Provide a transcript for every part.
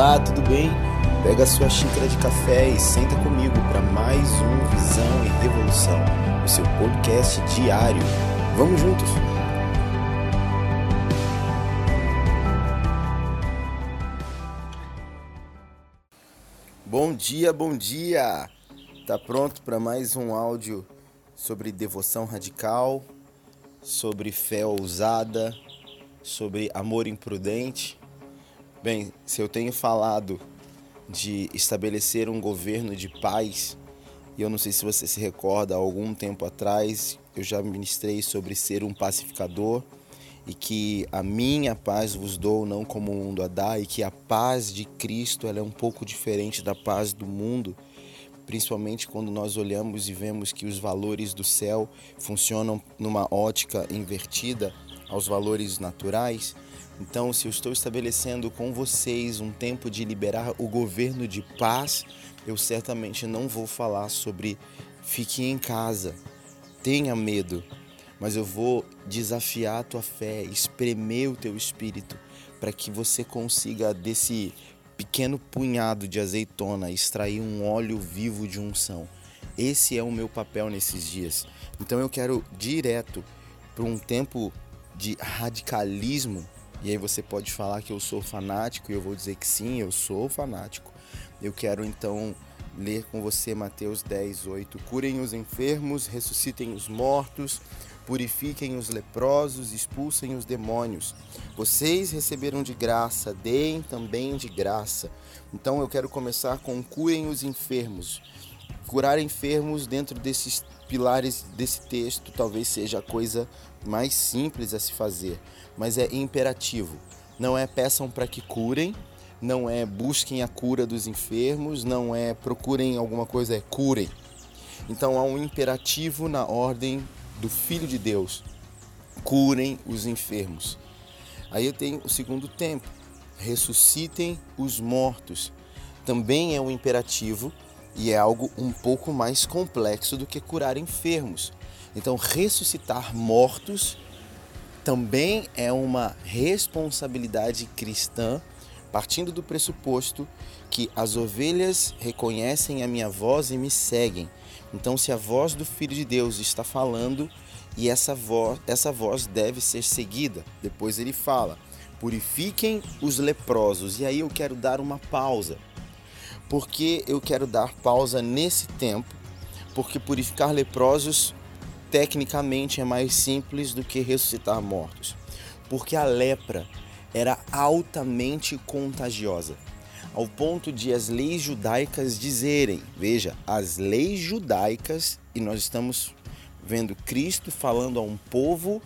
Olá, tudo bem? Pega sua xícara de café e senta comigo para mais um Visão e Revolução, o seu podcast diário. Vamos juntos? Bom dia, bom dia! Tá pronto para mais um áudio sobre devoção radical, sobre fé ousada, sobre amor imprudente? Bem, se eu tenho falado de estabelecer um governo de paz, e eu não sei se você se recorda, há algum tempo atrás eu já ministrei sobre ser um pacificador e que a minha paz vos dou não como o mundo a dá e que a paz de Cristo ela é um pouco diferente da paz do mundo, principalmente quando nós olhamos e vemos que os valores do céu funcionam numa ótica invertida aos valores naturais. Então, se eu estou estabelecendo com vocês um tempo de liberar o governo de paz, eu certamente não vou falar sobre fique em casa, tenha medo, mas eu vou desafiar a tua fé, espremer o teu espírito para que você consiga desse pequeno punhado de azeitona extrair um óleo vivo de unção. Esse é o meu papel nesses dias. Então eu quero direto para um tempo de radicalismo e aí você pode falar que eu sou fanático e eu vou dizer que sim, eu sou fanático. Eu quero então ler com você Mateus 10, 8. Curem os enfermos, ressuscitem os mortos, purifiquem os leprosos, expulsem os demônios. Vocês receberam de graça, deem também de graça. Então eu quero começar com curem os enfermos. Curar enfermos dentro desses pilares desse texto talvez seja a coisa mais simples a se fazer, mas é imperativo. Não é peçam para que curem, não é busquem a cura dos enfermos, não é procurem alguma coisa, é curem. Então há um imperativo na ordem do Filho de Deus: curem os enfermos. Aí eu tenho o segundo tempo: ressuscitem os mortos. Também é um imperativo e é algo um pouco mais complexo do que curar enfermos. Então, ressuscitar mortos também é uma responsabilidade cristã, partindo do pressuposto que as ovelhas reconhecem a minha voz e me seguem. Então, se a voz do Filho de Deus está falando e essa voz, essa voz deve ser seguida, depois ele fala: purifiquem os leprosos. E aí eu quero dar uma pausa porque eu quero dar pausa nesse tempo, porque purificar leprosos tecnicamente é mais simples do que ressuscitar mortos, porque a lepra era altamente contagiosa, ao ponto de as leis judaicas dizerem, veja, as leis judaicas, e nós estamos vendo Cristo falando a um povo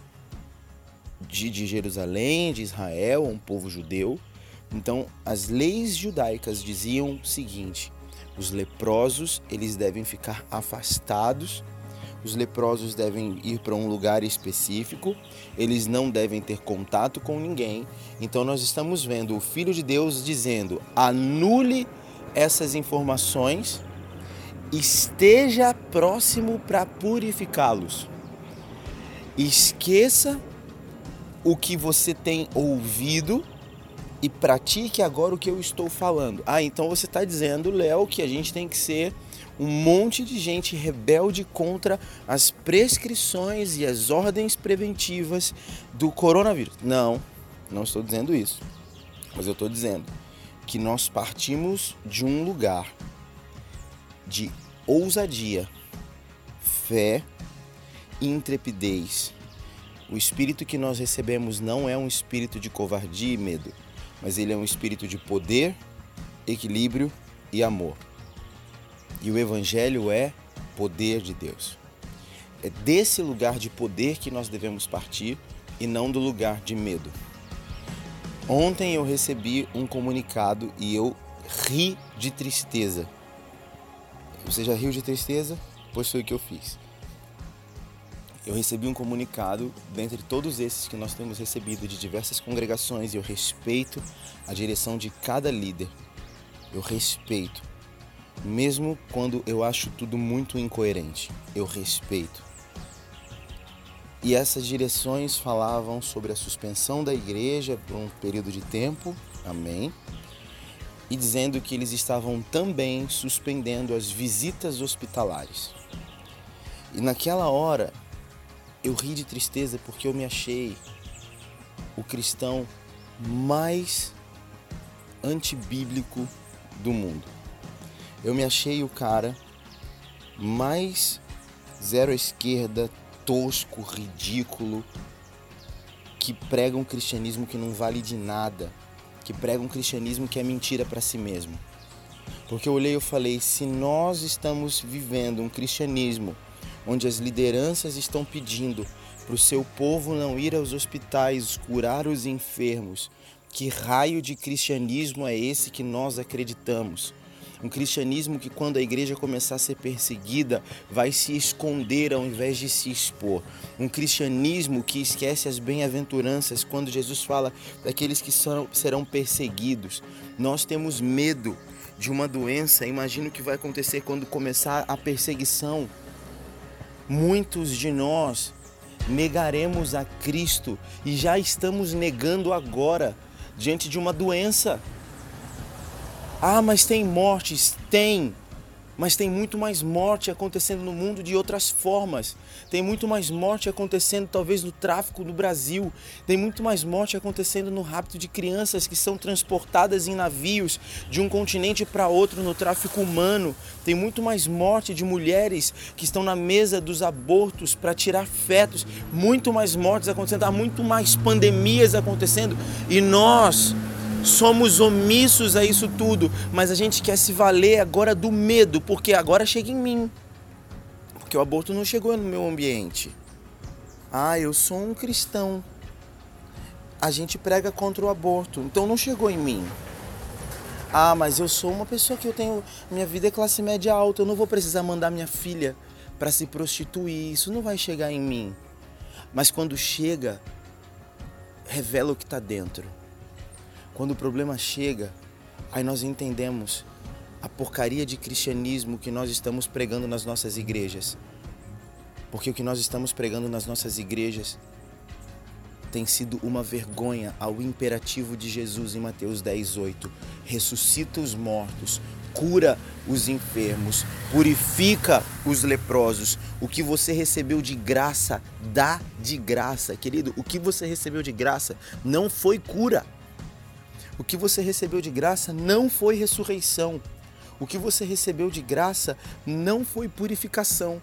de, de Jerusalém, de Israel, um povo judeu, então, as leis judaicas diziam o seguinte: os leprosos, eles devem ficar afastados. Os leprosos devem ir para um lugar específico, eles não devem ter contato com ninguém. Então nós estamos vendo o filho de Deus dizendo: anule essas informações, esteja próximo para purificá-los. Esqueça o que você tem ouvido e pratique agora o que eu estou falando. Ah, então você está dizendo, Léo, que a gente tem que ser um monte de gente rebelde contra as prescrições e as ordens preventivas do coronavírus. Não, não estou dizendo isso. Mas eu estou dizendo que nós partimos de um lugar de ousadia, fé e intrepidez. O espírito que nós recebemos não é um espírito de covardia e medo mas ele é um espírito de poder, equilíbrio e amor. E o Evangelho é poder de Deus. É desse lugar de poder que nós devemos partir e não do lugar de medo. Ontem eu recebi um comunicado e eu ri de tristeza. Você já riu de tristeza? Pois foi o que eu fiz eu recebi um comunicado, dentre todos esses que nós temos recebido de diversas congregações, e eu respeito a direção de cada líder. Eu respeito. Mesmo quando eu acho tudo muito incoerente, eu respeito. E essas direções falavam sobre a suspensão da igreja por um período de tempo, amém. e dizendo que eles estavam também suspendendo as visitas hospitalares. E naquela hora eu ri de tristeza porque eu me achei o cristão mais antibíblico do mundo. Eu me achei o cara mais zero à esquerda, tosco, ridículo, que prega um cristianismo que não vale de nada, que prega um cristianismo que é mentira para si mesmo. Porque eu olhei e falei: se nós estamos vivendo um cristianismo onde as lideranças estão pedindo para o seu povo não ir aos hospitais curar os enfermos, que raio de cristianismo é esse que nós acreditamos? Um cristianismo que, quando a igreja começar a ser perseguida, vai se esconder ao invés de se expor. Um cristianismo que esquece as bem-aventuranças quando Jesus fala daqueles que serão, perseguidos. Nós temos medo de uma doença. Imagina o que vai acontecer quando começar a perseguição. Muitos de nós negaremos a Cristo e já estamos negando agora diante de uma doença. Ah, mas tem mortes? Tem. Mas tem muito mais morte acontecendo no mundo de outras formas. Tem muito mais morte acontecendo, talvez, no tráfico no Brasil. Tem muito mais morte acontecendo no rapto de crianças que são transportadas em navios de um continente para outro no tráfico humano. Tem muito mais morte de mulheres que estão na mesa dos abortos para tirar fetos. Muito mais mortes acontecendo. Há muito mais pandemias acontecendo. E nós somos omissos a isso tudo, mas a gente quer se valer agora do medo, porque agora chega em mim. Porque o aborto não chegou no meu ambiente. Ah, eu sou um cristão. A gente prega contra o aborto, então não chegou em mim. Ah, mas eu sou uma pessoa que eu tenho. Minha vida é classe média alta, eu não vou precisar mandar minha filha para se prostituir, isso não vai chegar em mim. Mas quando chega, revela o que está dentro. Quando o problema chega, aí nós entendemos a porcaria de cristianismo que nós estamos pregando nas nossas igrejas. Porque o que nós estamos pregando nas nossas igrejas tem sido uma vergonha ao imperativo de Jesus em Mateus 10, 8. Ressuscita os mortos, cura os enfermos, purifica os leprosos. O que você recebeu de graça, dá de graça. Querido, o que você recebeu de graça não foi cura. O que você recebeu de graça não foi ressurreição. O que você recebeu de graça não foi purificação.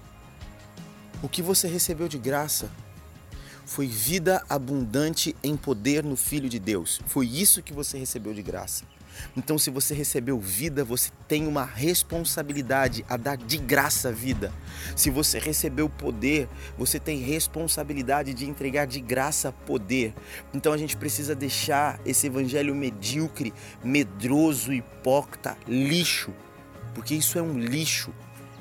O que você recebeu de graça foi vida abundante em poder no Filho de Deus. Foi isso que você recebeu de graça. Então, se você recebeu vida, você tem uma responsabilidade a dar de graça vida. Se você recebeu poder, você tem responsabilidade de entregar de graça poder. Então, a gente precisa deixar esse evangelho medíocre, medroso, hipócrita, lixo, porque isso é um lixo.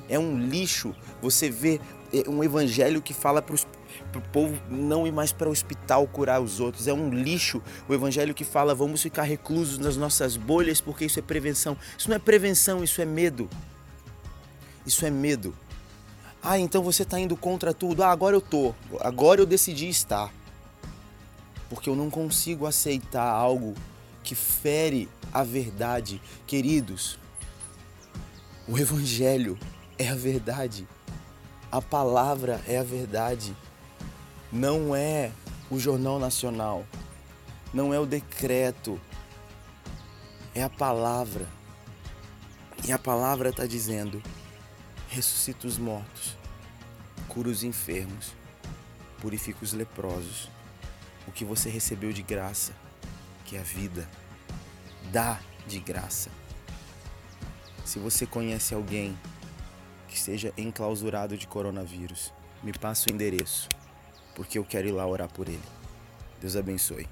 É um lixo você é, um evangelho que fala para o povo não ir mais para o hospital curar os outros. É um lixo o evangelho que fala vamos ficar reclusos nas nossas bolhas porque isso é prevenção. Isso não é prevenção, isso é medo. Isso é medo. Ah, então você está indo contra tudo. Ah, agora eu tô. Agora eu decidi estar. Porque eu não consigo aceitar algo que fere a verdade. Queridos, o evangelho é a verdade. A palavra é a verdade não é o Jornal Nacional, não é o decreto, é a palavra. E a palavra está dizendo: ressuscita os mortos, cura os enfermos, purifica os leprosos. O que você recebeu de graça, que é a vida, dá de graça. Se você conhece alguém que esteja enclausurado de coronavírus, me passa o endereço porque eu quero ir lá orar por ele. Deus abençoe.